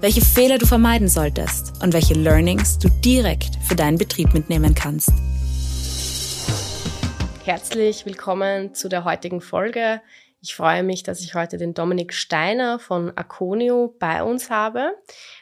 welche Fehler du vermeiden solltest und welche Learnings du direkt für deinen Betrieb mitnehmen kannst. Herzlich willkommen zu der heutigen Folge. Ich freue mich, dass ich heute den Dominik Steiner von Aconio bei uns habe.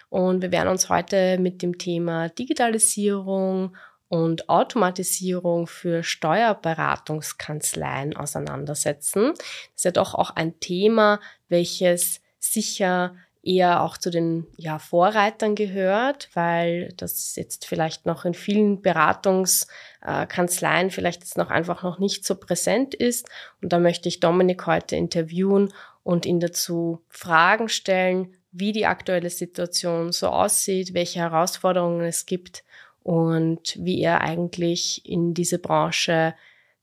Und wir werden uns heute mit dem Thema Digitalisierung und Automatisierung für Steuerberatungskanzleien auseinandersetzen. Das ist ja doch auch ein Thema, welches sicher eher auch zu den ja, Vorreitern gehört, weil das jetzt vielleicht noch in vielen Beratungskanzleien vielleicht jetzt noch einfach noch nicht so präsent ist. Und da möchte ich Dominik heute interviewen und ihn dazu Fragen stellen, wie die aktuelle Situation so aussieht, welche Herausforderungen es gibt und wie er eigentlich in diese Branche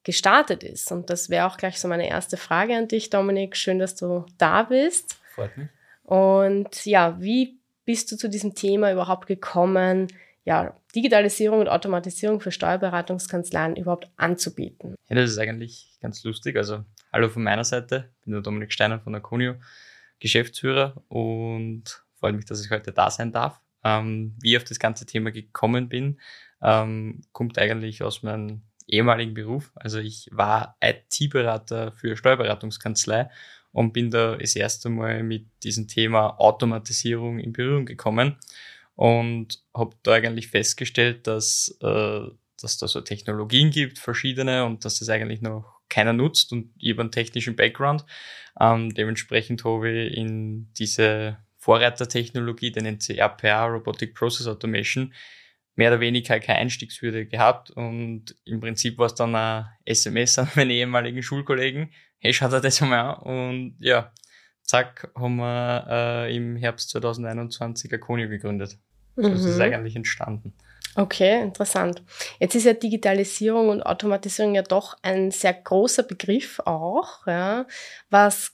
gestartet ist. Und das wäre auch gleich so meine erste Frage an dich, Dominik. Schön, dass du da bist. Freut mich. Und ja, wie bist du zu diesem Thema überhaupt gekommen, ja, Digitalisierung und Automatisierung für Steuerberatungskanzleien überhaupt anzubieten? Ja, das ist eigentlich ganz lustig. Also, hallo von meiner Seite, ich bin der Dominik Steiner von Aconio, Geschäftsführer und freue mich, dass ich heute da sein darf. Ähm, wie ich auf das ganze Thema gekommen bin, ähm, kommt eigentlich aus meinem ehemaligen Beruf. Also ich war IT-Berater für Steuerberatungskanzlei und bin da das erste Mal mit diesem Thema Automatisierung in Berührung gekommen und habe da eigentlich festgestellt, dass, äh, dass da so Technologien gibt, verschiedene, und dass das eigentlich noch keiner nutzt und ich einen technischen Background. Ähm, dementsprechend habe ich in diese Vorreitertechnologie, den nennt sie RPA, Robotic Process Automation, mehr oder weniger keine Einstiegshürde gehabt und im Prinzip war es dann ein SMS an meine ehemaligen Schulkollegen, hey, schaut dir das mal an. Und ja, zack, haben wir äh, im Herbst 2021 Aconio gegründet. Mhm. ist es mhm. eigentlich entstanden. Okay, interessant. Jetzt ist ja Digitalisierung und Automatisierung ja doch ein sehr großer Begriff auch. Ja. Was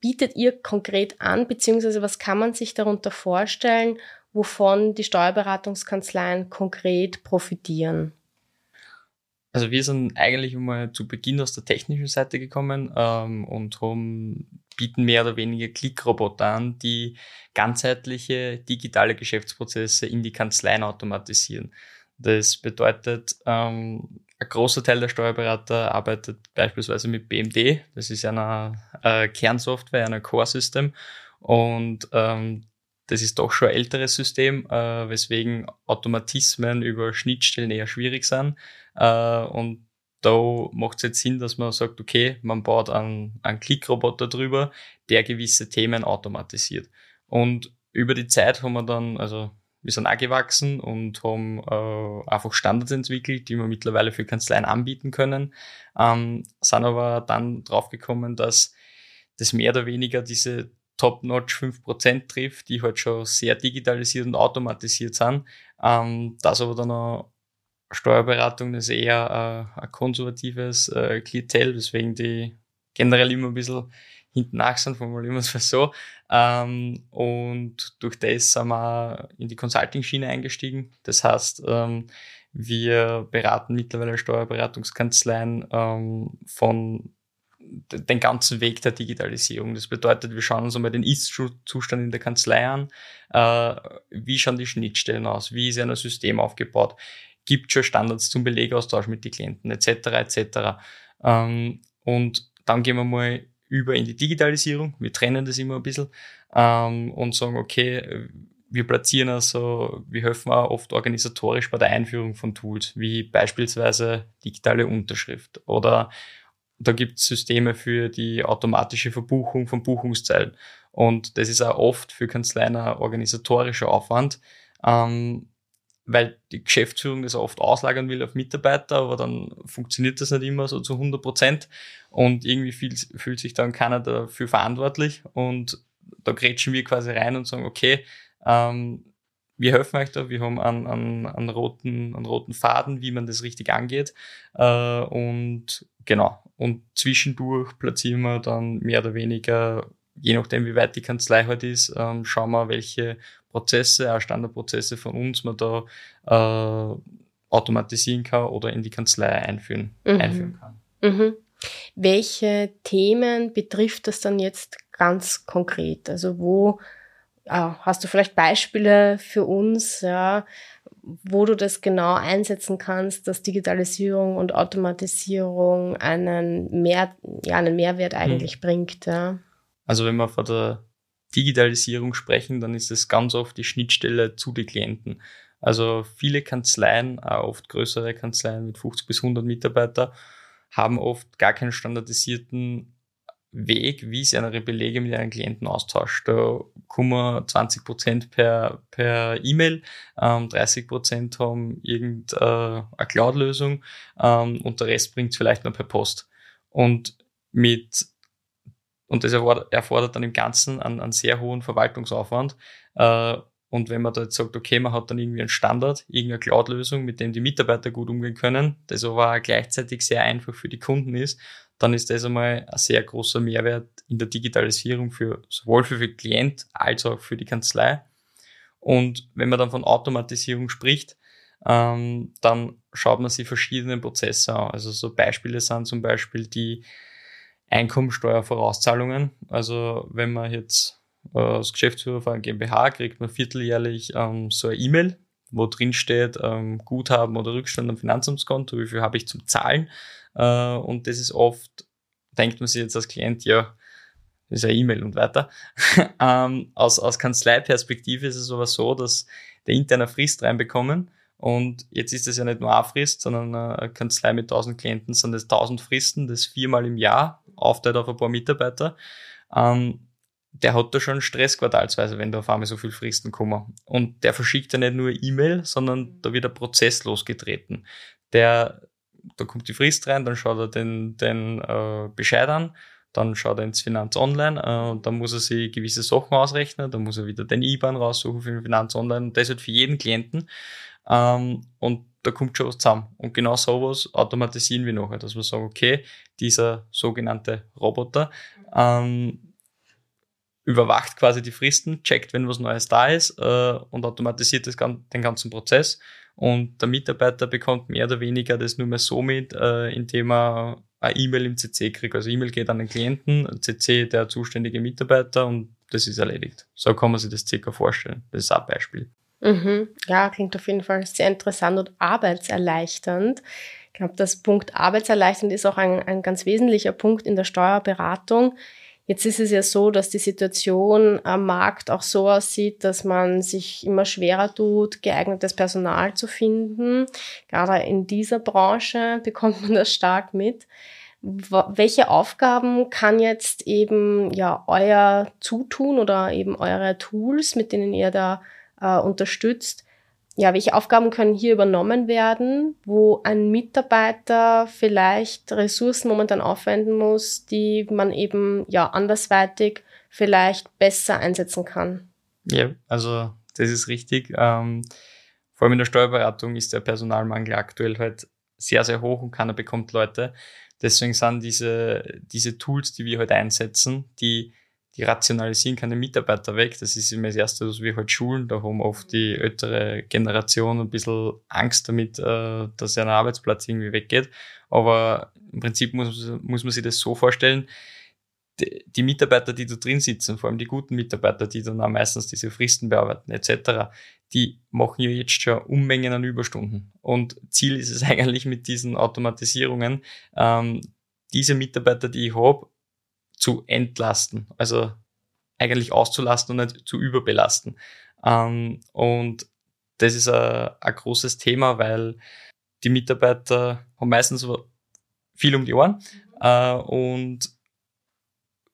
bietet ihr konkret an, beziehungsweise was kann man sich darunter vorstellen, wovon die Steuerberatungskanzleien konkret profitieren? Also wir sind eigentlich mal zu Beginn aus der technischen Seite gekommen ähm, und haben, bieten mehr oder weniger Klickroboter an, die ganzheitliche digitale Geschäftsprozesse in die Kanzleien automatisieren. Das bedeutet, ähm, ein großer Teil der Steuerberater arbeitet beispielsweise mit BMD, das ist eine äh, Kernsoftware, ein Core-System und ähm, das ist doch schon ein älteres System, äh, weswegen Automatismen über Schnittstellen eher schwierig sind. Äh, und da macht es jetzt Sinn, dass man sagt, okay, man baut einen, einen Klickroboter drüber, der gewisse Themen automatisiert. Und über die Zeit haben wir dann, also wir sind auch gewachsen und haben äh, einfach Standards entwickelt, die wir mittlerweile für Kanzleien anbieten können, ähm, sind aber dann draufgekommen, dass das mehr oder weniger diese top-notch 5% trifft, die halt schon sehr digitalisiert und automatisiert sind. Ähm, das aber dann auch Steuerberatung ist eher äh, ein konservatives äh, Klientel, weswegen die generell immer ein bisschen hinten nach sind, formulieren wir es mal so. Ähm, und durch das sind wir in die Consulting-Schiene eingestiegen. Das heißt, ähm, wir beraten mittlerweile Steuerberatungskanzleien ähm, von den ganzen Weg der Digitalisierung. Das bedeutet, wir schauen uns einmal den Ist-Zustand in der Kanzlei an. Äh, wie schauen die Schnittstellen aus? Wie ist ein System aufgebaut? Gibt schon Standards zum Belegaustausch mit den Klienten etc. etc. Ähm, und dann gehen wir mal über in die Digitalisierung. Wir trennen das immer ein bisschen ähm, und sagen, okay, wir platzieren also, wir helfen auch oft organisatorisch bei der Einführung von Tools, wie beispielsweise digitale Unterschrift oder da gibt es Systeme für die automatische Verbuchung von Buchungszeilen. Und das ist auch oft für Kanzleien ein organisatorischer Aufwand, ähm, weil die Geschäftsführung das oft auslagern will auf Mitarbeiter, aber dann funktioniert das nicht immer so zu 100 Prozent. Und irgendwie fühlt, fühlt sich dann keiner dafür verantwortlich. Und da grätschen wir quasi rein und sagen, okay, ähm, wir helfen euch da, wir haben einen, einen, einen, roten, einen roten Faden, wie man das richtig angeht. Äh, und genau, und zwischendurch platzieren wir dann mehr oder weniger, je nachdem wie weit die Kanzlei halt ist, ähm, schauen wir, welche Prozesse, auch Standardprozesse von uns man da äh, automatisieren kann oder in die Kanzlei einführen, mhm. einführen kann. Mhm. Welche Themen betrifft das dann jetzt ganz konkret? Also wo ja, hast du vielleicht Beispiele für uns, ja, wo du das genau einsetzen kannst, dass Digitalisierung und Automatisierung einen, Mehr, ja, einen Mehrwert eigentlich hm. bringt? Ja? Also wenn wir von der Digitalisierung sprechen, dann ist es ganz oft die Schnittstelle zu den Klienten. Also viele Kanzleien, auch oft größere Kanzleien mit 50 bis 100 Mitarbeiter, haben oft gar keinen standardisierten Weg, wie sie ihre Belege mit ihren Klienten austauscht. Da kommen 20 Prozent per, per E-Mail, ähm, 30 Prozent haben irgendeine äh, Cloud-Lösung ähm, und der Rest bringt es vielleicht noch per Post. Und mit und das erfordert dann im Ganzen einen, einen sehr hohen Verwaltungsaufwand. Äh, und wenn man da jetzt sagt, okay, man hat dann irgendwie einen Standard, irgendeine Cloud-Lösung, mit dem die Mitarbeiter gut umgehen können, das aber gleichzeitig sehr einfach für die Kunden ist, dann ist das einmal ein sehr großer Mehrwert in der Digitalisierung für sowohl für den Klient als auch für die Kanzlei. Und wenn man dann von Automatisierung spricht, ähm, dann schaut man sich verschiedene Prozesse an. Also so Beispiele sind zum Beispiel die Einkommensteuervorauszahlungen. Also wenn man jetzt äh, als Geschäftsführer von GmbH kriegt man vierteljährlich ähm, so eine E-Mail, wo drin steht ähm, Guthaben oder Rückstand am Finanzamtskonto, wie viel habe ich zum Zahlen. Äh, und das ist oft, denkt man sich jetzt als Klient, ja, das ist eine E-Mail und weiter. ähm, aus, aus Kanzleiperspektive ist es aber so, dass der interne Frist reinbekommen. Und jetzt ist es ja nicht nur eine Frist, sondern eine Kanzlei mit 1000 Klienten sind es 1000 Fristen, das viermal im Jahr, aufteilt auf ein paar Mitarbeiter. Ähm, der hat da schon Stress quartalsweise, wenn da auf einmal so viele Fristen kommen. Und der verschickt ja nicht nur E-Mail, sondern da wird ein Prozess losgetreten. Der da kommt die Frist rein, dann schaut er den, den äh, Bescheid an, dann schaut er ins Finanz Online äh, und dann muss er sich gewisse Sachen ausrechnen, dann muss er wieder den IBAN raussuchen für den Finanz Online und das halt für jeden Klienten. Ähm, und da kommt schon was zusammen. Und genau sowas automatisieren wir nachher, dass wir sagen, okay, dieser sogenannte Roboter ähm, überwacht quasi die Fristen, checkt, wenn was Neues da ist äh, und automatisiert das, den ganzen Prozess und der Mitarbeiter bekommt mehr oder weniger das nur mehr so mit, äh, indem er eine E-Mail im CC kriegt. Also E-Mail geht an den Klienten, CC der zuständige Mitarbeiter und das ist erledigt. So kann man sich das circa vorstellen. Das ist ein Beispiel. Mhm. Ja, klingt auf jeden Fall sehr interessant und arbeitserleichternd. Ich glaube, das Punkt arbeitserleichternd ist auch ein, ein ganz wesentlicher Punkt in der Steuerberatung. Jetzt ist es ja so, dass die Situation am Markt auch so aussieht, dass man sich immer schwerer tut, geeignetes Personal zu finden. Gerade in dieser Branche bekommt man das stark mit. Welche Aufgaben kann jetzt eben ja euer Zutun oder eben eure Tools, mit denen ihr da äh, unterstützt, ja, welche Aufgaben können hier übernommen werden, wo ein Mitarbeiter vielleicht Ressourcen momentan aufwenden muss, die man eben ja andersweitig vielleicht besser einsetzen kann? Ja, also das ist richtig. Ähm, vor allem in der Steuerberatung ist der Personalmangel aktuell halt sehr, sehr hoch und keiner bekommt Leute. Deswegen sind diese, diese Tools, die wir halt einsetzen, die die rationalisieren keine Mitarbeiter weg. Das ist immer das Erste, was wir halt schulen. Da haben oft die ältere Generation ein bisschen Angst damit, äh, dass ein Arbeitsplatz irgendwie weggeht. Aber im Prinzip muss, muss man sich das so vorstellen, die, die Mitarbeiter, die da drin sitzen, vor allem die guten Mitarbeiter, die dann auch meistens diese Fristen bearbeiten etc., die machen ja jetzt schon Unmengen an Überstunden. Und Ziel ist es eigentlich mit diesen Automatisierungen, ähm, diese Mitarbeiter, die ich habe, zu entlasten, also eigentlich auszulasten und nicht zu überbelasten. Ähm, und das ist ein, ein großes Thema, weil die Mitarbeiter haben meistens viel um die Ohren äh, und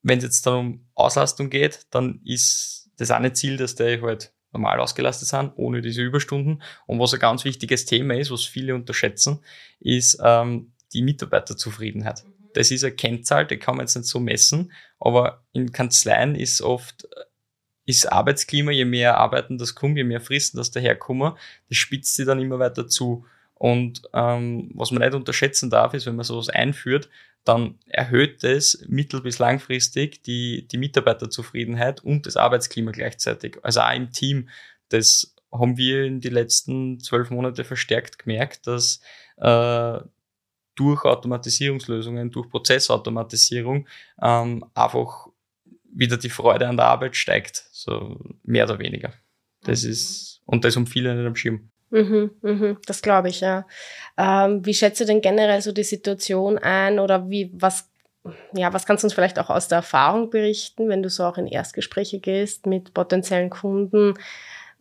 wenn es jetzt dann um Auslastung geht, dann ist das eine Ziel, dass die halt normal ausgelastet sind, ohne diese Überstunden. Und was ein ganz wichtiges Thema ist, was viele unterschätzen, ist ähm, die Mitarbeiterzufriedenheit das ist eine Kennzahl, die kann man jetzt nicht so messen, aber in Kanzleien ist oft ist Arbeitsklima, je mehr Arbeiten das kommt, je mehr Fristen das daherkommen, das spitzt sie dann immer weiter zu. Und ähm, was man nicht unterschätzen darf, ist, wenn man sowas einführt, dann erhöht es mittel- bis langfristig die, die Mitarbeiterzufriedenheit und das Arbeitsklima gleichzeitig. Also auch im Team. Das haben wir in den letzten zwölf Monate verstärkt gemerkt, dass äh, durch Automatisierungslösungen, durch Prozessautomatisierung ähm, einfach wieder die Freude an der Arbeit steigt, so mehr oder weniger. Das mhm. ist, und das um viele nicht am Schirm. Mhm, mhm, das glaube ich, ja. Ähm, wie schätzt du denn generell so die Situation ein oder wie, was, ja, was kannst du uns vielleicht auch aus der Erfahrung berichten, wenn du so auch in Erstgespräche gehst mit potenziellen Kunden?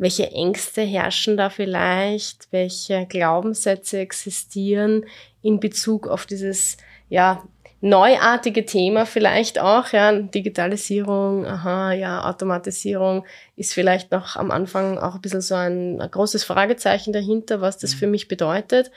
Welche Ängste herrschen da vielleicht? Welche Glaubenssätze existieren in Bezug auf dieses, ja, neuartige Thema vielleicht auch, ja, Digitalisierung, aha, ja, Automatisierung ist vielleicht noch am Anfang auch ein bisschen so ein, ein großes Fragezeichen dahinter, was das für mhm. mich bedeutet.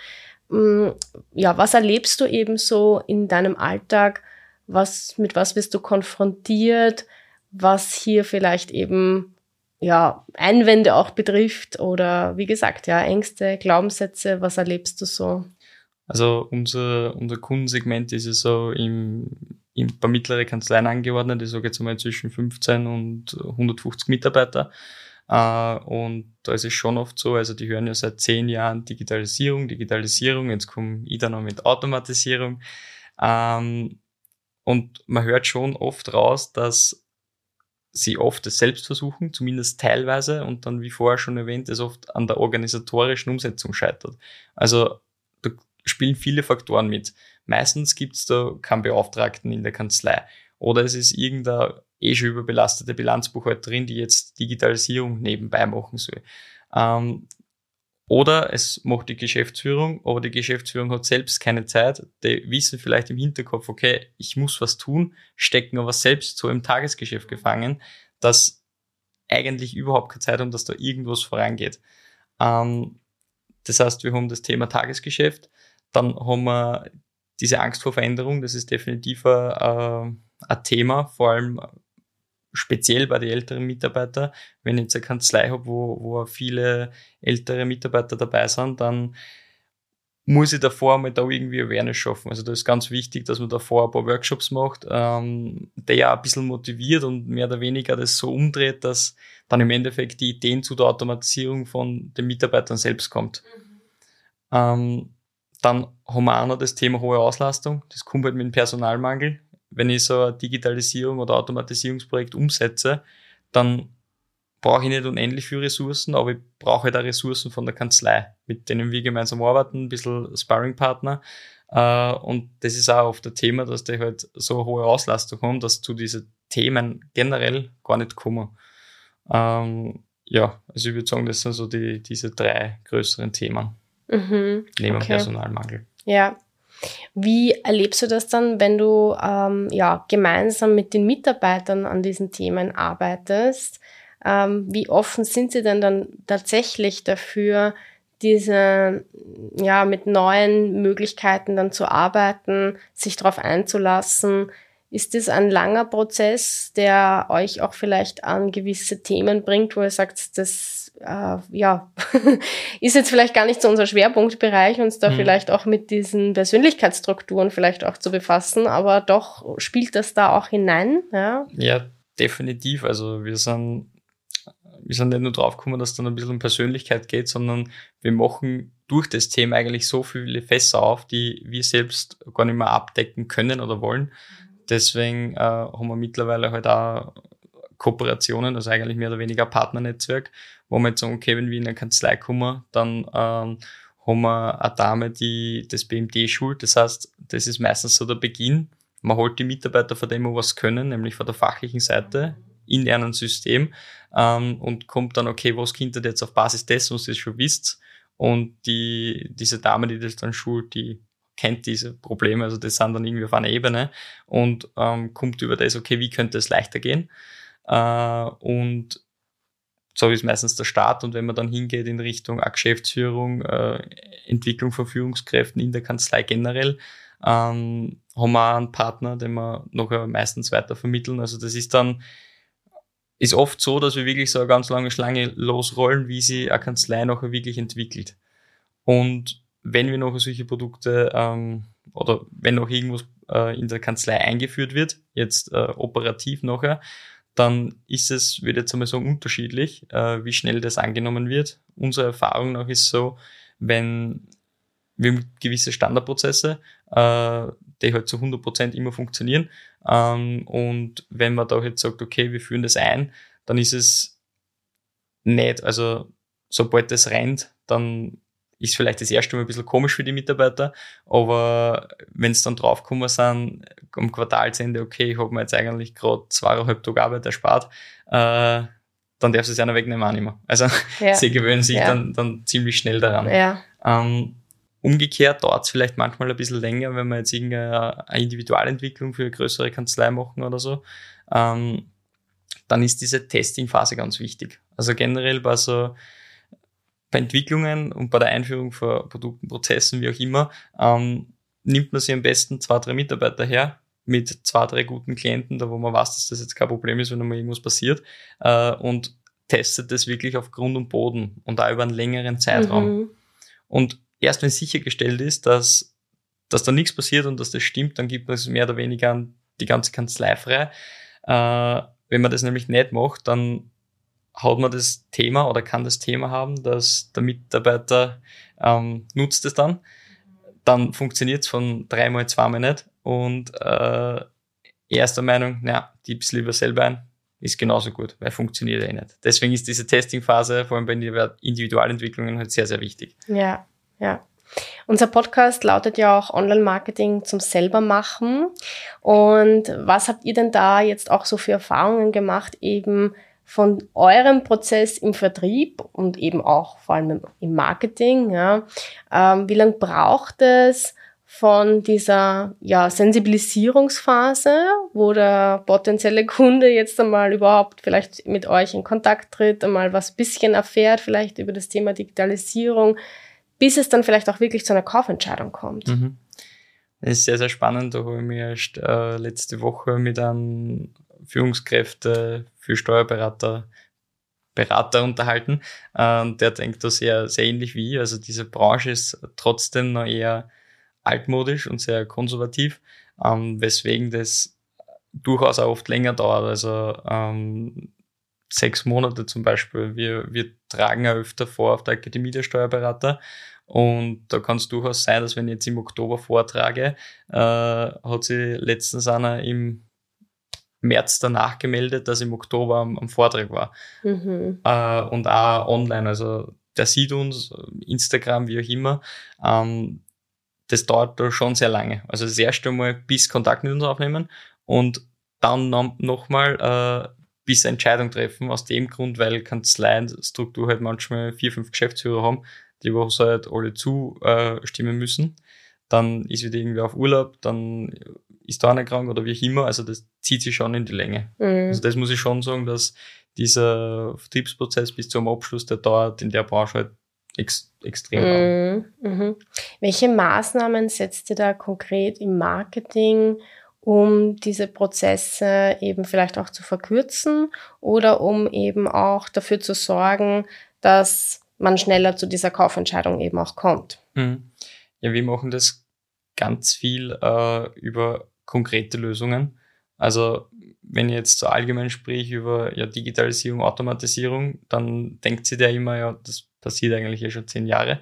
Mm, ja, was erlebst du eben so in deinem Alltag? Was, mit was wirst du konfrontiert? Was hier vielleicht eben, ja, Einwände auch betrifft oder wie gesagt, ja, Ängste, Glaubenssätze, was erlebst du so? Also unser, unser Kundensegment ist ja so im, im, bei mittleren Kanzleien angeordnet, ich sage jetzt mal zwischen 15 und 150 Mitarbeiter. Uh, und da ist es schon oft so, also die hören ja seit zehn Jahren Digitalisierung, Digitalisierung, jetzt komme ich da noch mit Automatisierung. Ähm, und man hört schon oft raus, dass sie oft es selbst versuchen, zumindest teilweise, und dann, wie vorher schon erwähnt, es oft an der organisatorischen Umsetzung scheitert. Also spielen viele Faktoren mit. Meistens gibt es da keinen Beauftragten in der Kanzlei. Oder es ist irgendeine eh schon überbelastete Bilanzbuchhalterin, die jetzt Digitalisierung nebenbei machen soll. Ähm, oder es macht die Geschäftsführung, aber die Geschäftsführung hat selbst keine Zeit. Die wissen vielleicht im Hinterkopf, okay, ich muss was tun, stecken aber selbst so im Tagesgeschäft gefangen, dass eigentlich überhaupt keine Zeit haben, dass da irgendwas vorangeht. Ähm, das heißt, wir haben das Thema Tagesgeschäft, dann haben wir diese Angst vor Veränderung, das ist definitiv ein, ein Thema, vor allem speziell bei den älteren Mitarbeitern. Wenn ich jetzt eine Kanzlei habe, wo, wo viele ältere Mitarbeiter dabei sind, dann muss ich davor mal da irgendwie Awareness schaffen. Also da ist ganz wichtig, dass man davor ein paar Workshops macht, ähm, der ja ein bisschen motiviert und mehr oder weniger das so umdreht, dass dann im Endeffekt die Ideen zu der Automatisierung von den Mitarbeitern selbst kommt. Mhm. Ähm, dann haben wir auch noch das Thema hohe Auslastung. Das kommt halt mit dem Personalmangel. Wenn ich so ein Digitalisierung oder Automatisierungsprojekt umsetze, dann brauche ich nicht unendlich viele Ressourcen, aber ich brauche halt auch Ressourcen von der Kanzlei, mit denen wir gemeinsam arbeiten, ein bisschen Sparringpartner. Äh, und das ist auch oft das Thema, dass die halt so eine hohe Auslastung haben, dass zu diesen Themen generell gar nicht kommen. Ähm, ja, also ich würde sagen, das sind so die, diese drei größeren Themen. Mhm, neben okay. Personalmangel. Ja. Wie erlebst du das dann, wenn du ähm, ja, gemeinsam mit den Mitarbeitern an diesen Themen arbeitest? Ähm, wie offen sind sie denn dann tatsächlich dafür, diese, ja, mit neuen Möglichkeiten dann zu arbeiten, sich darauf einzulassen? Ist das ein langer Prozess, der euch auch vielleicht an gewisse Themen bringt, wo ihr sagt, das äh, ja, ist jetzt vielleicht gar nicht so unser Schwerpunktbereich, uns da mhm. vielleicht auch mit diesen Persönlichkeitsstrukturen vielleicht auch zu befassen, aber doch spielt das da auch hinein, ja? Ja, definitiv. Also wir sind, wir sind nicht nur drauf gekommen, dass es dann ein bisschen um Persönlichkeit geht, sondern wir machen durch das Thema eigentlich so viele Fässer auf, die wir selbst gar nicht mehr abdecken können oder wollen. Deswegen äh, haben wir mittlerweile halt auch Kooperationen, also eigentlich mehr oder weniger Partnernetzwerk, wo wir jetzt sagen, okay, wenn wir in eine Kanzlei kommen, dann ähm, haben wir eine Dame, die das BMD schult. Das heißt, das ist meistens so der Beginn. Man holt die Mitarbeiter von dem, was können, nämlich von der fachlichen Seite in einem System ähm, und kommt dann, okay, was könnte jetzt auf Basis dessen, was ihr schon wisst. Und die, diese Dame, die das dann schult, die kennt diese Probleme, also das sind dann irgendwie auf einer Ebene und ähm, kommt über das, okay, wie könnte es leichter gehen? Äh, und so ist meistens der Start. Und wenn man dann hingeht in Richtung Geschäftsführung, äh, Entwicklung von Führungskräften in der Kanzlei generell, ähm, haben wir einen Partner, den wir noch meistens weiter vermitteln. Also das ist dann ist oft so, dass wir wirklich so eine ganz lange Schlange losrollen, wie sie eine Kanzlei nachher wirklich entwickelt. Und wenn wir noch solche Produkte ähm, oder wenn noch irgendwas äh, in der Kanzlei eingeführt wird, jetzt äh, operativ nachher, dann ist es, würde ich jetzt einmal sagen, unterschiedlich, äh, wie schnell das angenommen wird. Unsere Erfahrung nach ist so, wenn wir gewisse Standardprozesse, äh, die halt zu 100% immer funktionieren. Ähm, und wenn man da jetzt sagt, okay, wir führen das ein, dann ist es nicht, also sobald das rennt, dann ist vielleicht das erste Mal ein bisschen komisch für die Mitarbeiter, aber wenn es dann draufgekommen sind, am Quartalsende, okay, ich habe mir jetzt eigentlich gerade zweieinhalb Tage Arbeit erspart, äh, dann darf es einer wegnehmen auch nicht mehr. Also ja. sie gewöhnen sich ja. dann, dann ziemlich schnell daran. Ja. Ähm, Umgekehrt dauert es vielleicht manchmal ein bisschen länger, wenn wir jetzt irgendeine Individualentwicklung für eine größere Kanzlei machen oder so. Ähm, dann ist diese Testing-Phase ganz wichtig. Also generell bei so bei Entwicklungen und bei der Einführung von Produkten, Prozessen, wie auch immer, ähm, nimmt man sich am besten zwei, drei Mitarbeiter her mit zwei, drei guten Klienten, da wo man weiß, dass das jetzt kein Problem ist, wenn einmal irgendwas passiert, äh, und testet das wirklich auf Grund und Boden und da über einen längeren Zeitraum. Mhm. Und erst wenn sichergestellt ist, dass, dass da nichts passiert und dass das stimmt, dann gibt man es mehr oder weniger an die ganze Kanzlei frei. Äh, wenn man das nämlich nicht macht, dann hat man das Thema oder kann das Thema haben, dass der Mitarbeiter ähm, nutzt es dann. Dann funktioniert es von dreimal, zweimal nicht. Und äh, erster Meinung, na, es lieber selber ein, ist genauso gut, weil funktioniert eh nicht. Deswegen ist diese Testingphase, vor allem bei Individualentwicklungen, halt sehr, sehr wichtig. Ja, ja. Unser Podcast lautet ja auch Online-Marketing zum Selbermachen. Und was habt ihr denn da jetzt auch so für Erfahrungen gemacht, eben von eurem Prozess im Vertrieb und eben auch vor allem im Marketing? Ja? Ähm, wie lange braucht es von dieser ja, Sensibilisierungsphase, wo der potenzielle Kunde jetzt einmal überhaupt vielleicht mit euch in Kontakt tritt, einmal was bisschen erfährt, vielleicht über das Thema Digitalisierung, bis es dann vielleicht auch wirklich zu einer Kaufentscheidung kommt. Mhm. Das ist sehr, sehr spannend. Da habe ich mich erst äh, letzte Woche mit einem Führungskräfte für Steuerberater Berater unterhalten. Äh, der denkt da sehr, sehr ähnlich wie ich. Also diese Branche ist trotzdem noch eher altmodisch und sehr konservativ, ähm, weswegen das durchaus auch oft länger dauert. Also ähm, sechs Monate zum Beispiel. Wir, wir tragen ja öfter vor auf der Akademie der Steuerberater und da kann es durchaus sein, dass wenn ich jetzt im Oktober vortrage, äh, hat sie letztens einer im März danach gemeldet, dass im Oktober am, am Vortrag war. Mhm. Äh, und auch online. Also der sieht uns, Instagram, wie auch immer. Ähm, das dauert da schon sehr lange. Also das erste Mal bis Kontakt mit uns aufnehmen und dann nochmal äh, bis Entscheidung treffen, aus dem Grund, weil Kanzleienstruktur halt manchmal vier, fünf Geschäftsführer haben, die was halt alle zustimmen müssen. Dann ist wieder irgendwie auf Urlaub, dann ist da einer krank oder wie auch immer. Also das zieht sich schon in die Länge. Mhm. Also das muss ich schon sagen, dass dieser Vertriebsprozess bis zum Abschluss, der dauert in der Branche halt ex extrem lang. Mhm. Mhm. Welche Maßnahmen setzt ihr da konkret im Marketing, um diese Prozesse eben vielleicht auch zu verkürzen oder um eben auch dafür zu sorgen, dass man schneller zu dieser Kaufentscheidung eben auch kommt. Mhm. Ja, wir machen das ganz viel äh, über konkrete Lösungen. Also wenn ich jetzt so allgemein spreche über ja, Digitalisierung, Automatisierung, dann denkt sich der immer, ja, das passiert eigentlich ja schon zehn Jahre.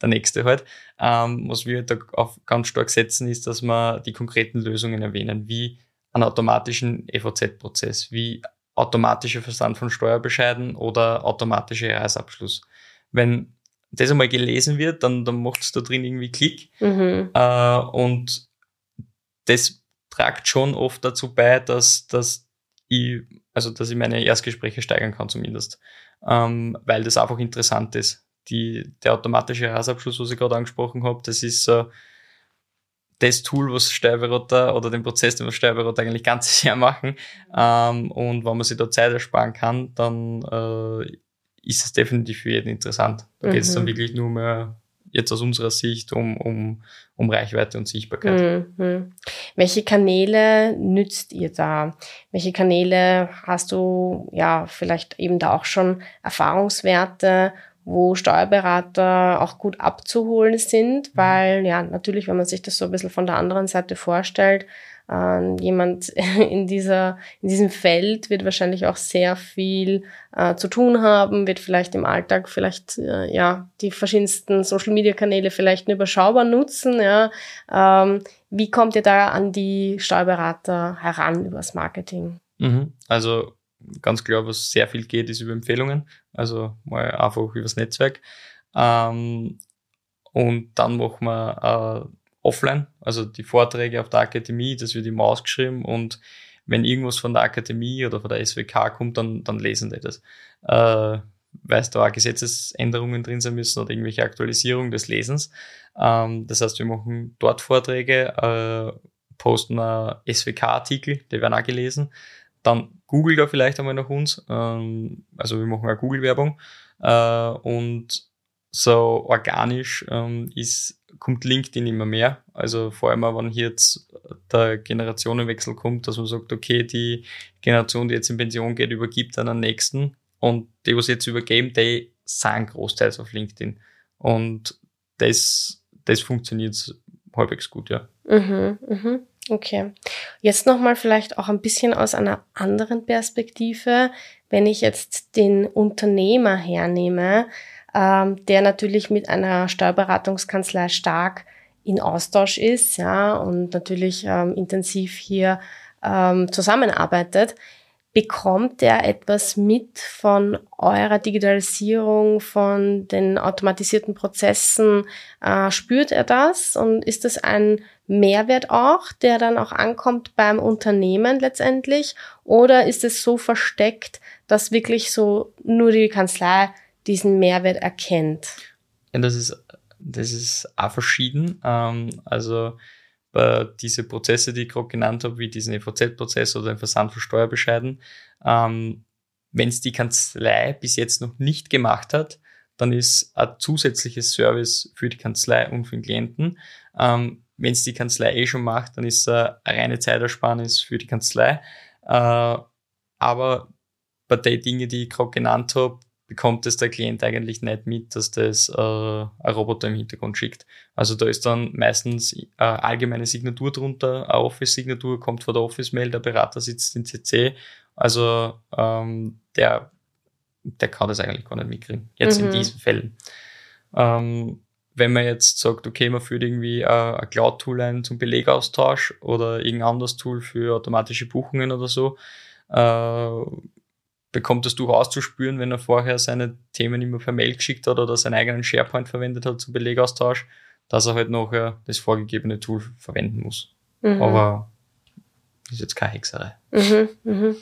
Der nächste halt. Ähm, was wir da auf ganz stark setzen, ist, dass wir die konkreten Lösungen erwähnen, wie einen automatischen EVZ-Prozess, wie automatischer Versand von Steuerbescheiden oder automatischer Jahresabschluss wenn das einmal gelesen wird, dann, dann macht es da drin irgendwie Klick. Mhm. Äh, und das tragt schon oft dazu bei, dass, dass ich, also dass ich meine Erstgespräche steigern kann zumindest. Ähm, weil das einfach interessant ist. Die, der automatische Jahresabschluss, was ich gerade angesprochen habe, das ist so das Tool, was Steuerberater oder den Prozess, den wir Steuerberater eigentlich ganzes Jahr machen. Ähm, und wenn man sich da Zeit ersparen kann, dann äh, ist es definitiv für jeden interessant. Da mhm. geht es dann wirklich nur mehr jetzt aus unserer Sicht um, um, um Reichweite und Sichtbarkeit. Mhm. Welche Kanäle nützt ihr da? Welche Kanäle hast du ja vielleicht eben da auch schon Erfahrungswerte, wo Steuerberater auch gut abzuholen sind? Mhm. Weil ja, natürlich, wenn man sich das so ein bisschen von der anderen Seite vorstellt, ähm, jemand in, dieser, in diesem Feld wird wahrscheinlich auch sehr viel äh, zu tun haben, wird vielleicht im Alltag vielleicht äh, ja die verschiedensten Social Media Kanäle vielleicht nur überschaubar nutzen. Ja. Ähm, wie kommt ihr da an die Steuerberater heran übers Marketing? Mhm. Also ganz klar, was sehr viel geht, ist über Empfehlungen. Also mal einfach übers Netzwerk. Ähm, und dann machen wir äh, offline, also die Vorträge auf der Akademie, das wird immer ausgeschrieben und wenn irgendwas von der Akademie oder von der SWK kommt, dann, dann lesen die das. Äh, weil da auch Gesetzesänderungen drin sein müssen oder irgendwelche Aktualisierungen des Lesens. Ähm, das heißt, wir machen dort Vorträge, äh, posten SWK-Artikel, die werden auch gelesen. Dann googelt da vielleicht einmal nach uns. Ähm, also wir machen auch Google-Werbung. Äh, und so organisch ähm, ist kommt LinkedIn immer mehr. Also vor allem, wenn hier jetzt der Generationenwechsel kommt, dass man sagt, okay, die Generation, die jetzt in Pension geht, übergibt an den nächsten und die, was jetzt übergeben, die sind großteils auf LinkedIn. Und das, das funktioniert halbwegs gut, ja. Mhm, mhm. Okay. Jetzt nochmal vielleicht auch ein bisschen aus einer anderen Perspektive. Wenn ich jetzt den Unternehmer hernehme, ähm, der natürlich mit einer Steuerberatungskanzlei stark in Austausch ist, ja, und natürlich ähm, intensiv hier ähm, zusammenarbeitet, bekommt er etwas mit von eurer Digitalisierung, von den automatisierten Prozessen? Äh, spürt er das? Und ist das ein Mehrwert auch, der dann auch ankommt beim Unternehmen letztendlich? Oder ist es so versteckt, dass wirklich so nur die Kanzlei diesen Mehrwert erkennt? Ja, das ist, das ist auch verschieden. Ähm, also bei diese Prozesse, die ich gerade genannt habe, wie diesen EVZ-Prozess oder den Versand von Steuerbescheiden, ähm, wenn es die Kanzlei bis jetzt noch nicht gemacht hat, dann ist ein zusätzliches Service für die Kanzlei und für den Klienten. Ähm, wenn es die Kanzlei eh schon macht, dann ist es eine reine Zeitersparnis für die Kanzlei. Äh, aber bei den Dingen, die ich gerade genannt habe, bekommt es der Klient eigentlich nicht mit, dass das äh, ein Roboter im Hintergrund schickt. Also da ist dann meistens eine allgemeine Signatur drunter, eine Office-Signatur kommt von der Office-Mail, der Berater sitzt in CC. Also ähm, der, der kann das eigentlich gar nicht mitkriegen, jetzt mhm. in diesen Fällen. Ähm, wenn man jetzt sagt, okay, man führt irgendwie ein Cloud-Tool ein zum Belegaustausch oder irgendein anderes Tool für automatische Buchungen oder so, äh, bekommt es durchaus zu spüren, wenn er vorher seine Themen immer per Mail geschickt hat oder seinen eigenen SharePoint verwendet hat zum Belegaustausch, dass er halt nachher das vorgegebene Tool verwenden muss. Mhm. Aber ist jetzt keine Hexerei. Mhm, mhm.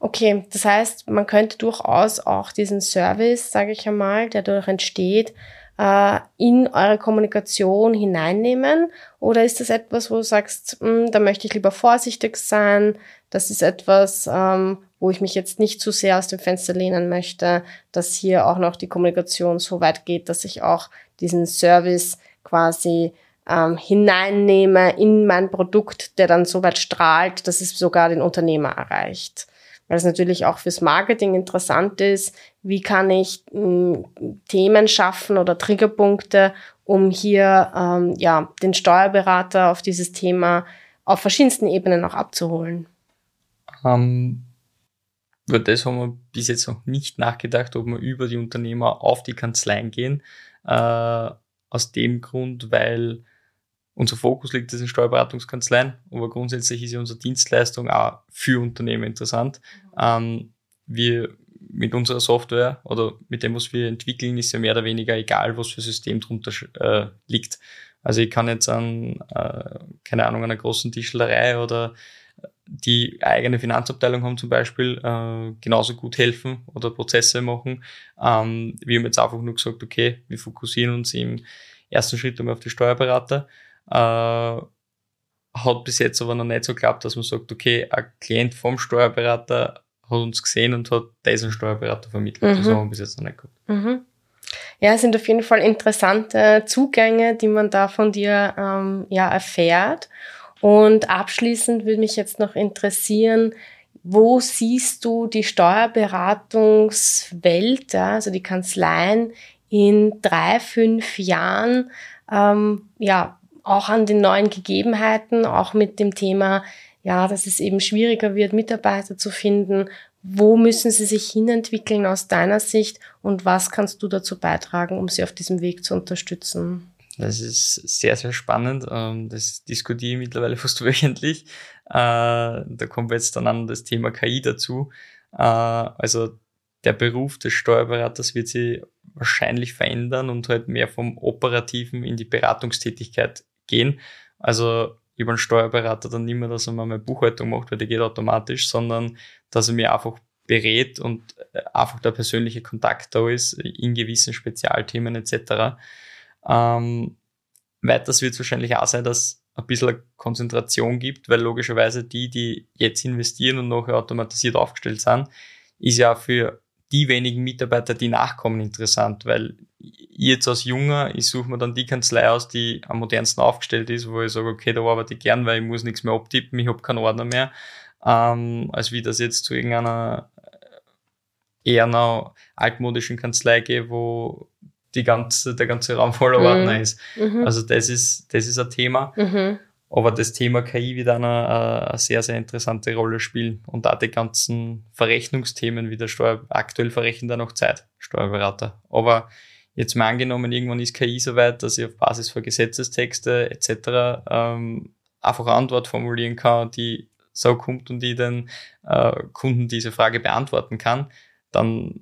Okay, das heißt, man könnte durchaus auch diesen Service, sage ich einmal, der dadurch entsteht, äh, in eure Kommunikation hineinnehmen? Oder ist das etwas, wo du sagst, hm, da möchte ich lieber vorsichtig sein? Das ist etwas, ähm, wo ich mich jetzt nicht zu sehr aus dem Fenster lehnen möchte, dass hier auch noch die Kommunikation so weit geht, dass ich auch diesen Service quasi ähm, hineinnehme in mein Produkt, der dann so weit strahlt, dass es sogar den Unternehmer erreicht. Weil es natürlich auch fürs Marketing interessant ist, wie kann ich mh, hm, Themen schaffen oder Triggerpunkte, um hier ähm, ja, den Steuerberater auf dieses Thema auf verschiedensten Ebenen auch abzuholen. Ähm, über das haben wir bis jetzt noch nicht nachgedacht, ob wir über die Unternehmer auf die Kanzleien gehen. Äh, aus dem Grund, weil unser Fokus liegt in Steuerberatungskanzleien, aber grundsätzlich ist ja unsere Dienstleistung auch für Unternehmen interessant. Ähm, wir mit unserer Software oder mit dem, was wir entwickeln, ist ja mehr oder weniger egal, was für System drunter äh, liegt. Also ich kann jetzt an, äh, keine Ahnung, einer großen Tischlerei oder die eigene Finanzabteilung haben zum Beispiel, äh, genauso gut helfen oder Prozesse machen. Ähm, wir haben jetzt einfach nur gesagt, okay, wir fokussieren uns im ersten Schritt einmal auf die Steuerberater. Äh, hat bis jetzt aber noch nicht so geklappt, dass man sagt, okay, ein Klient vom Steuerberater hat uns gesehen und hat diesen Steuerberater vermittelt. Mhm. Das haben wir bis jetzt noch nicht gehabt. Mhm. Ja, es sind auf jeden Fall interessante Zugänge, die man da von dir ähm, ja erfährt. Und abschließend würde mich jetzt noch interessieren, wo siehst du die Steuerberatungswelt, also die Kanzleien in drei, fünf Jahren, ähm, ja, auch an den neuen Gegebenheiten, auch mit dem Thema, ja, dass es eben schwieriger wird, Mitarbeiter zu finden. Wo müssen sie sich hinentwickeln aus deiner Sicht und was kannst du dazu beitragen, um sie auf diesem Weg zu unterstützen? Das ist sehr, sehr spannend. Ähm, das diskutiere ich mittlerweile fast wöchentlich. Äh, da kommen wir jetzt dann an das Thema KI dazu. Äh, also der Beruf des Steuerberaters wird sich wahrscheinlich verändern und halt mehr vom Operativen in die Beratungstätigkeit gehen. Also über einen Steuerberater dann nicht mehr, dass er mal meine Buchhaltung macht, weil die geht automatisch, sondern dass er mir einfach berät und äh, einfach der persönliche Kontakt da ist in gewissen Spezialthemen etc. Ähm, weiters wird es wahrscheinlich auch sein, dass ein bisschen Konzentration gibt, weil logischerweise die, die jetzt investieren und nachher automatisiert aufgestellt sind, ist ja für die wenigen Mitarbeiter, die nachkommen, interessant, weil jetzt als Junger, ich suche mir dann die Kanzlei aus, die am modernsten aufgestellt ist, wo ich sage, okay, da arbeite ich gern, weil ich muss nichts mehr abtippen, ich habe keinen Ordner mehr, ähm, als wie das jetzt zu irgendeiner eher einer altmodischen Kanzlei gehe, wo die ganze, der ganze Raum voller mhm. Ordner ist. Mhm. Also das ist, das ist ein Thema. Mhm. Aber das Thema KI wird eine, eine sehr, sehr interessante Rolle spielen. Und da die ganzen Verrechnungsthemen wie der Steuer, aktuell verrechnen da noch Zeit, Steuerberater. Aber jetzt mal angenommen, irgendwann ist KI so weit, dass ich auf Basis von Gesetzestexte etc. Ähm, einfach eine Antwort formulieren kann, die so kommt und die den äh, Kunden diese Frage beantworten kann, dann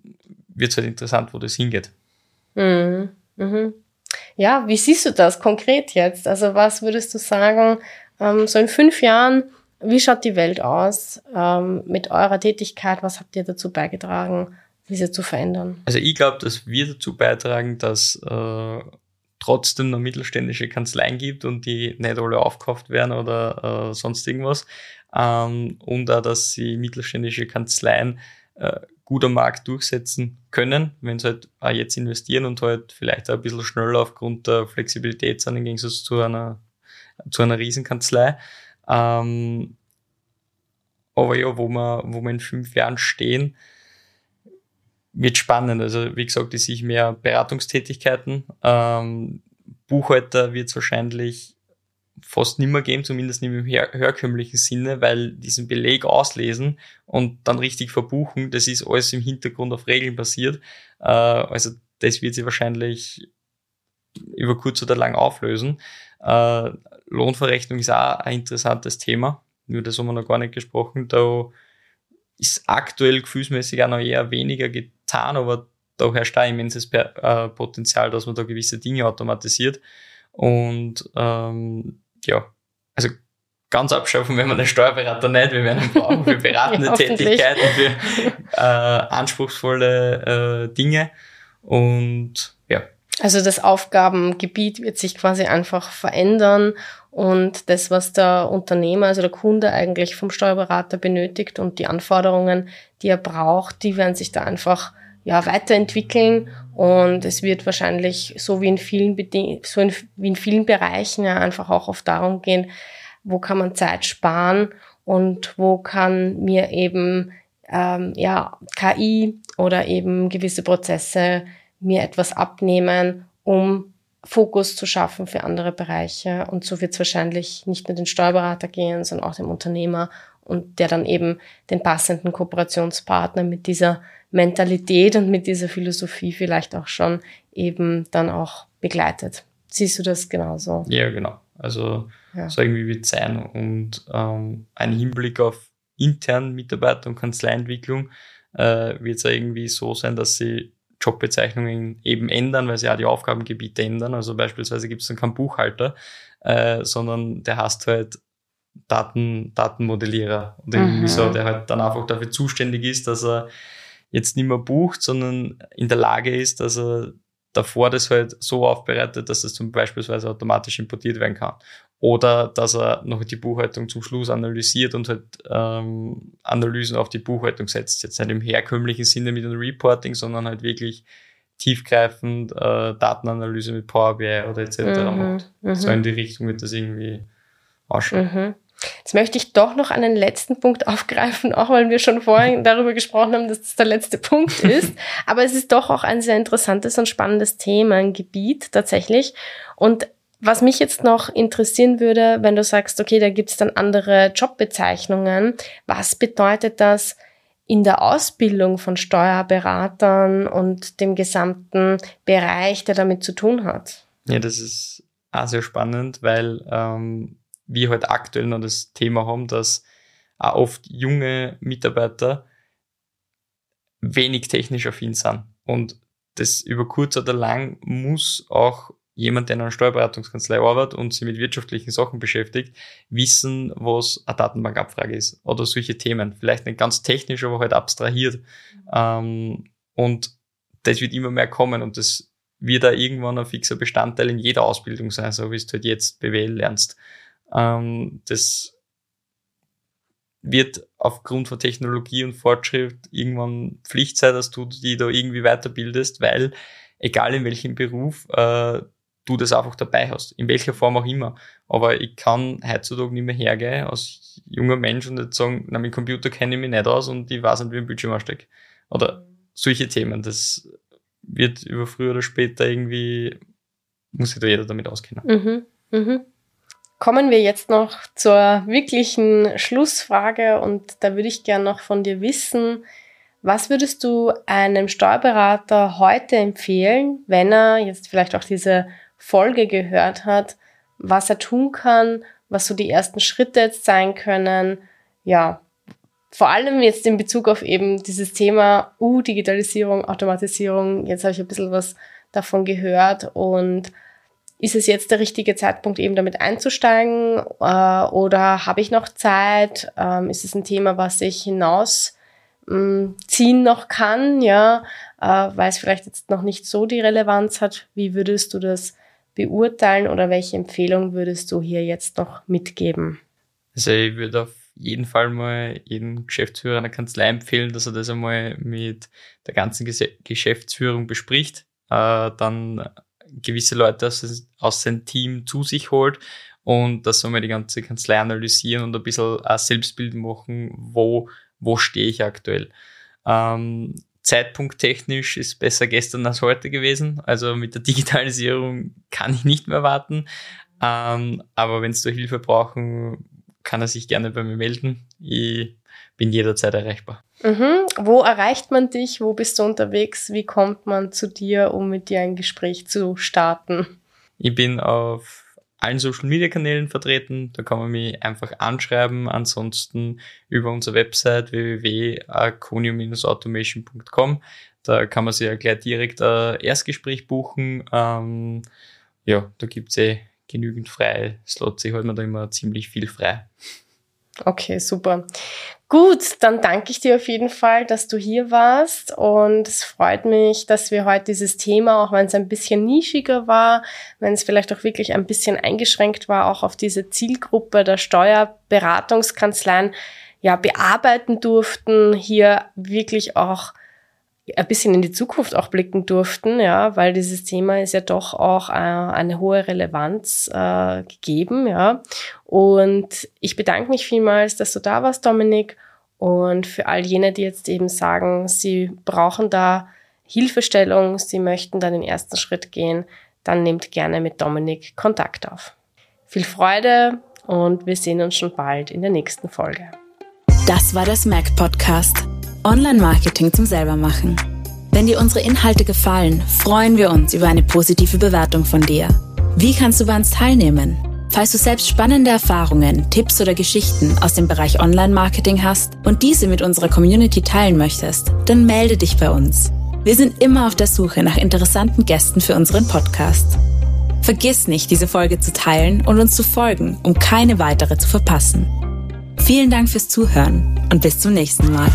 wird es halt interessant, wo das hingeht. Mhm. Mhm. Ja, wie siehst du das konkret jetzt? Also was würdest du sagen, ähm, so in fünf Jahren, wie schaut die Welt aus ähm, mit eurer Tätigkeit? Was habt ihr dazu beigetragen, diese zu verändern? Also ich glaube, dass wir dazu beitragen, dass äh, trotzdem noch mittelständische Kanzleien gibt und die nicht alle aufgekauft werden oder äh, sonst irgendwas. Ähm, und auch, dass sie mittelständische Kanzleien äh, gut am Markt durchsetzen können, wenn sie halt auch jetzt investieren und halt vielleicht auch ein bisschen schneller aufgrund der Flexibilität sind im Gegensatz zu einer, zu einer Riesenkanzlei. Ähm, aber ja, wo wir, wo wir in fünf Jahren stehen, wird spannend. Also wie gesagt, ich sehe mehr Beratungstätigkeiten. Ähm, Buchhalter wird es wahrscheinlich fast nicht mehr geben, zumindest nicht im her herkömmlichen Sinne, weil diesen Beleg auslesen und dann richtig verbuchen, das ist alles im Hintergrund auf Regeln basiert. Äh, also das wird sie wahrscheinlich über kurz oder lang auflösen. Äh, Lohnverrechnung ist auch ein interessantes Thema. Nur das haben wir noch gar nicht gesprochen. Da ist aktuell gefühlsmäßig auch noch eher weniger getan, aber da herrscht da immenses äh, Potenzial, dass man da gewisse Dinge automatisiert. Und ähm, ja, also ganz abschaffen, wenn man den Steuerberater nicht, wir werden ihn brauchen für beratende ja, Tätigkeiten, für äh, anspruchsvolle äh, Dinge und ja. Also das Aufgabengebiet wird sich quasi einfach verändern und das, was der Unternehmer, also der Kunde eigentlich vom Steuerberater benötigt und die Anforderungen, die er braucht, die werden sich da einfach ja, weiterentwickeln und es wird wahrscheinlich so wie in vielen Beding so in, wie in vielen Bereichen ja einfach auch oft darum gehen, wo kann man Zeit sparen und wo kann mir eben ähm, ja KI oder eben gewisse Prozesse mir etwas abnehmen, um Fokus zu schaffen für andere Bereiche. Und so wird es wahrscheinlich nicht nur den Steuerberater gehen, sondern auch dem Unternehmer und der dann eben den passenden Kooperationspartner mit dieser Mentalität und mit dieser Philosophie vielleicht auch schon eben dann auch begleitet. Siehst du das genauso? Ja, genau. Also ja. so irgendwie wird es sein und ähm, ein Hinblick auf internen Mitarbeiter und Kanzleientwicklung äh, wird es irgendwie so sein, dass sie Jobbezeichnungen eben ändern, weil sie ja die Aufgabengebiete ändern. Also beispielsweise gibt es dann keinen Buchhalter, äh, sondern der heißt halt Daten, Datenmodellierer oder irgendwie mhm. so, der halt dann einfach dafür zuständig ist, dass er jetzt nicht mehr bucht, sondern in der Lage ist, dass er davor das halt so aufbereitet, dass es zum Beispiel automatisch importiert werden kann. Oder dass er noch die Buchhaltung zum Schluss analysiert und halt ähm, Analysen auf die Buchhaltung setzt. Jetzt nicht im herkömmlichen Sinne mit einem Reporting, sondern halt wirklich tiefgreifend äh, Datenanalyse mit Power BI oder etc. Mhm, macht. Mhm. So in die Richtung wird das irgendwie ausschauen. Mhm. Jetzt möchte ich doch noch einen letzten Punkt aufgreifen, auch weil wir schon vorhin darüber gesprochen haben, dass das der letzte Punkt ist. Aber es ist doch auch ein sehr interessantes und spannendes Thema, ein Gebiet tatsächlich. Und was mich jetzt noch interessieren würde, wenn du sagst, okay, da gibt es dann andere Jobbezeichnungen, was bedeutet das in der Ausbildung von Steuerberatern und dem gesamten Bereich, der damit zu tun hat? Ja, das ist auch sehr spannend, weil ähm, wir halt aktuell noch das Thema haben, dass auch oft junge Mitarbeiter wenig technisch affin sind. Und das über kurz oder lang muss auch jemand, der in einer Steuerberatungskanzlei arbeitet und sich mit wirtschaftlichen Sachen beschäftigt, wissen, was eine Datenbankabfrage ist oder solche Themen. Vielleicht nicht ganz technisch, aber halt abstrahiert. Ähm, und das wird immer mehr kommen und das wird da irgendwann ein fixer Bestandteil in jeder Ausbildung sein, so wie es du halt jetzt BWL lernst. Ähm, das wird aufgrund von Technologie und Fortschritt irgendwann Pflicht sein, dass du die da irgendwie weiterbildest, weil egal in welchem Beruf, äh, du das einfach dabei hast, in welcher Form auch immer. Aber ich kann heutzutage nicht mehr hergehen als junger Mensch und jetzt sagen, na, mit Computer kenne ich mich nicht aus und ich weiß nicht, wie ein Bildschirm aussteckt. Oder solche Themen. Das wird über früher oder später irgendwie, muss sich da jeder damit auskennen. Mhm. Mhm. Kommen wir jetzt noch zur wirklichen Schlussfrage und da würde ich gerne noch von dir wissen, was würdest du einem Steuerberater heute empfehlen, wenn er jetzt vielleicht auch diese Folge gehört hat, was er tun kann, was so die ersten Schritte jetzt sein können. Ja, vor allem jetzt in Bezug auf eben dieses Thema uh, Digitalisierung, Automatisierung. Jetzt habe ich ein bisschen was davon gehört und ist es jetzt der richtige Zeitpunkt, eben damit einzusteigen äh, oder habe ich noch Zeit? Ähm, ist es ein Thema, was ich hinaus ähm, ziehen noch kann, ja, äh, weil es vielleicht jetzt noch nicht so die Relevanz hat? Wie würdest du das beurteilen oder welche Empfehlung würdest du hier jetzt noch mitgeben? Also ich würde auf jeden Fall mal jedem Geschäftsführer einer Kanzlei empfehlen, dass er das einmal mit der ganzen Geschäftsführung bespricht, äh, dann gewisse Leute aus, aus seinem Team zu sich holt und dass mal die ganze Kanzlei analysieren und ein bisschen ein Selbstbild machen, wo, wo stehe ich aktuell. Ähm, Zeitpunkt technisch ist besser gestern als heute gewesen. Also mit der Digitalisierung kann ich nicht mehr warten. Ähm, aber wenn Sie Hilfe brauchen, kann er sich gerne bei mir melden. Ich bin jederzeit erreichbar. Mhm. Wo erreicht man dich? Wo bist du unterwegs? Wie kommt man zu dir, um mit dir ein Gespräch zu starten? Ich bin auf allen Social Media Kanälen vertreten. Da kann man mich einfach anschreiben. Ansonsten über unsere Website www.aconio-automation.com. Da kann man sich ja gleich direkt ein Erstgespräch buchen. Ähm, ja, da gibt's eh genügend freie Slots. Ich halte mir da immer ziemlich viel frei. Okay, super. Gut, dann danke ich dir auf jeden Fall, dass du hier warst und es freut mich, dass wir heute dieses Thema, auch wenn es ein bisschen nischiger war, wenn es vielleicht auch wirklich ein bisschen eingeschränkt war, auch auf diese Zielgruppe der Steuerberatungskanzleien, ja, bearbeiten durften, hier wirklich auch ein bisschen in die Zukunft auch blicken durften, ja, weil dieses Thema ist ja doch auch äh, eine hohe Relevanz äh, gegeben, ja. Und ich bedanke mich vielmals, dass du da warst, Dominik. Und für all jene, die jetzt eben sagen, sie brauchen da Hilfestellung, sie möchten da den ersten Schritt gehen, dann nehmt gerne mit Dominik Kontakt auf. Viel Freude und wir sehen uns schon bald in der nächsten Folge. Das war das Mac Podcast. Online-Marketing zum Selbermachen. Wenn dir unsere Inhalte gefallen, freuen wir uns über eine positive Bewertung von dir. Wie kannst du bei uns teilnehmen? Falls du selbst spannende Erfahrungen, Tipps oder Geschichten aus dem Bereich Online-Marketing hast und diese mit unserer Community teilen möchtest, dann melde dich bei uns. Wir sind immer auf der Suche nach interessanten Gästen für unseren Podcast. Vergiss nicht, diese Folge zu teilen und uns zu folgen, um keine weitere zu verpassen. Vielen Dank fürs Zuhören und bis zum nächsten Mal.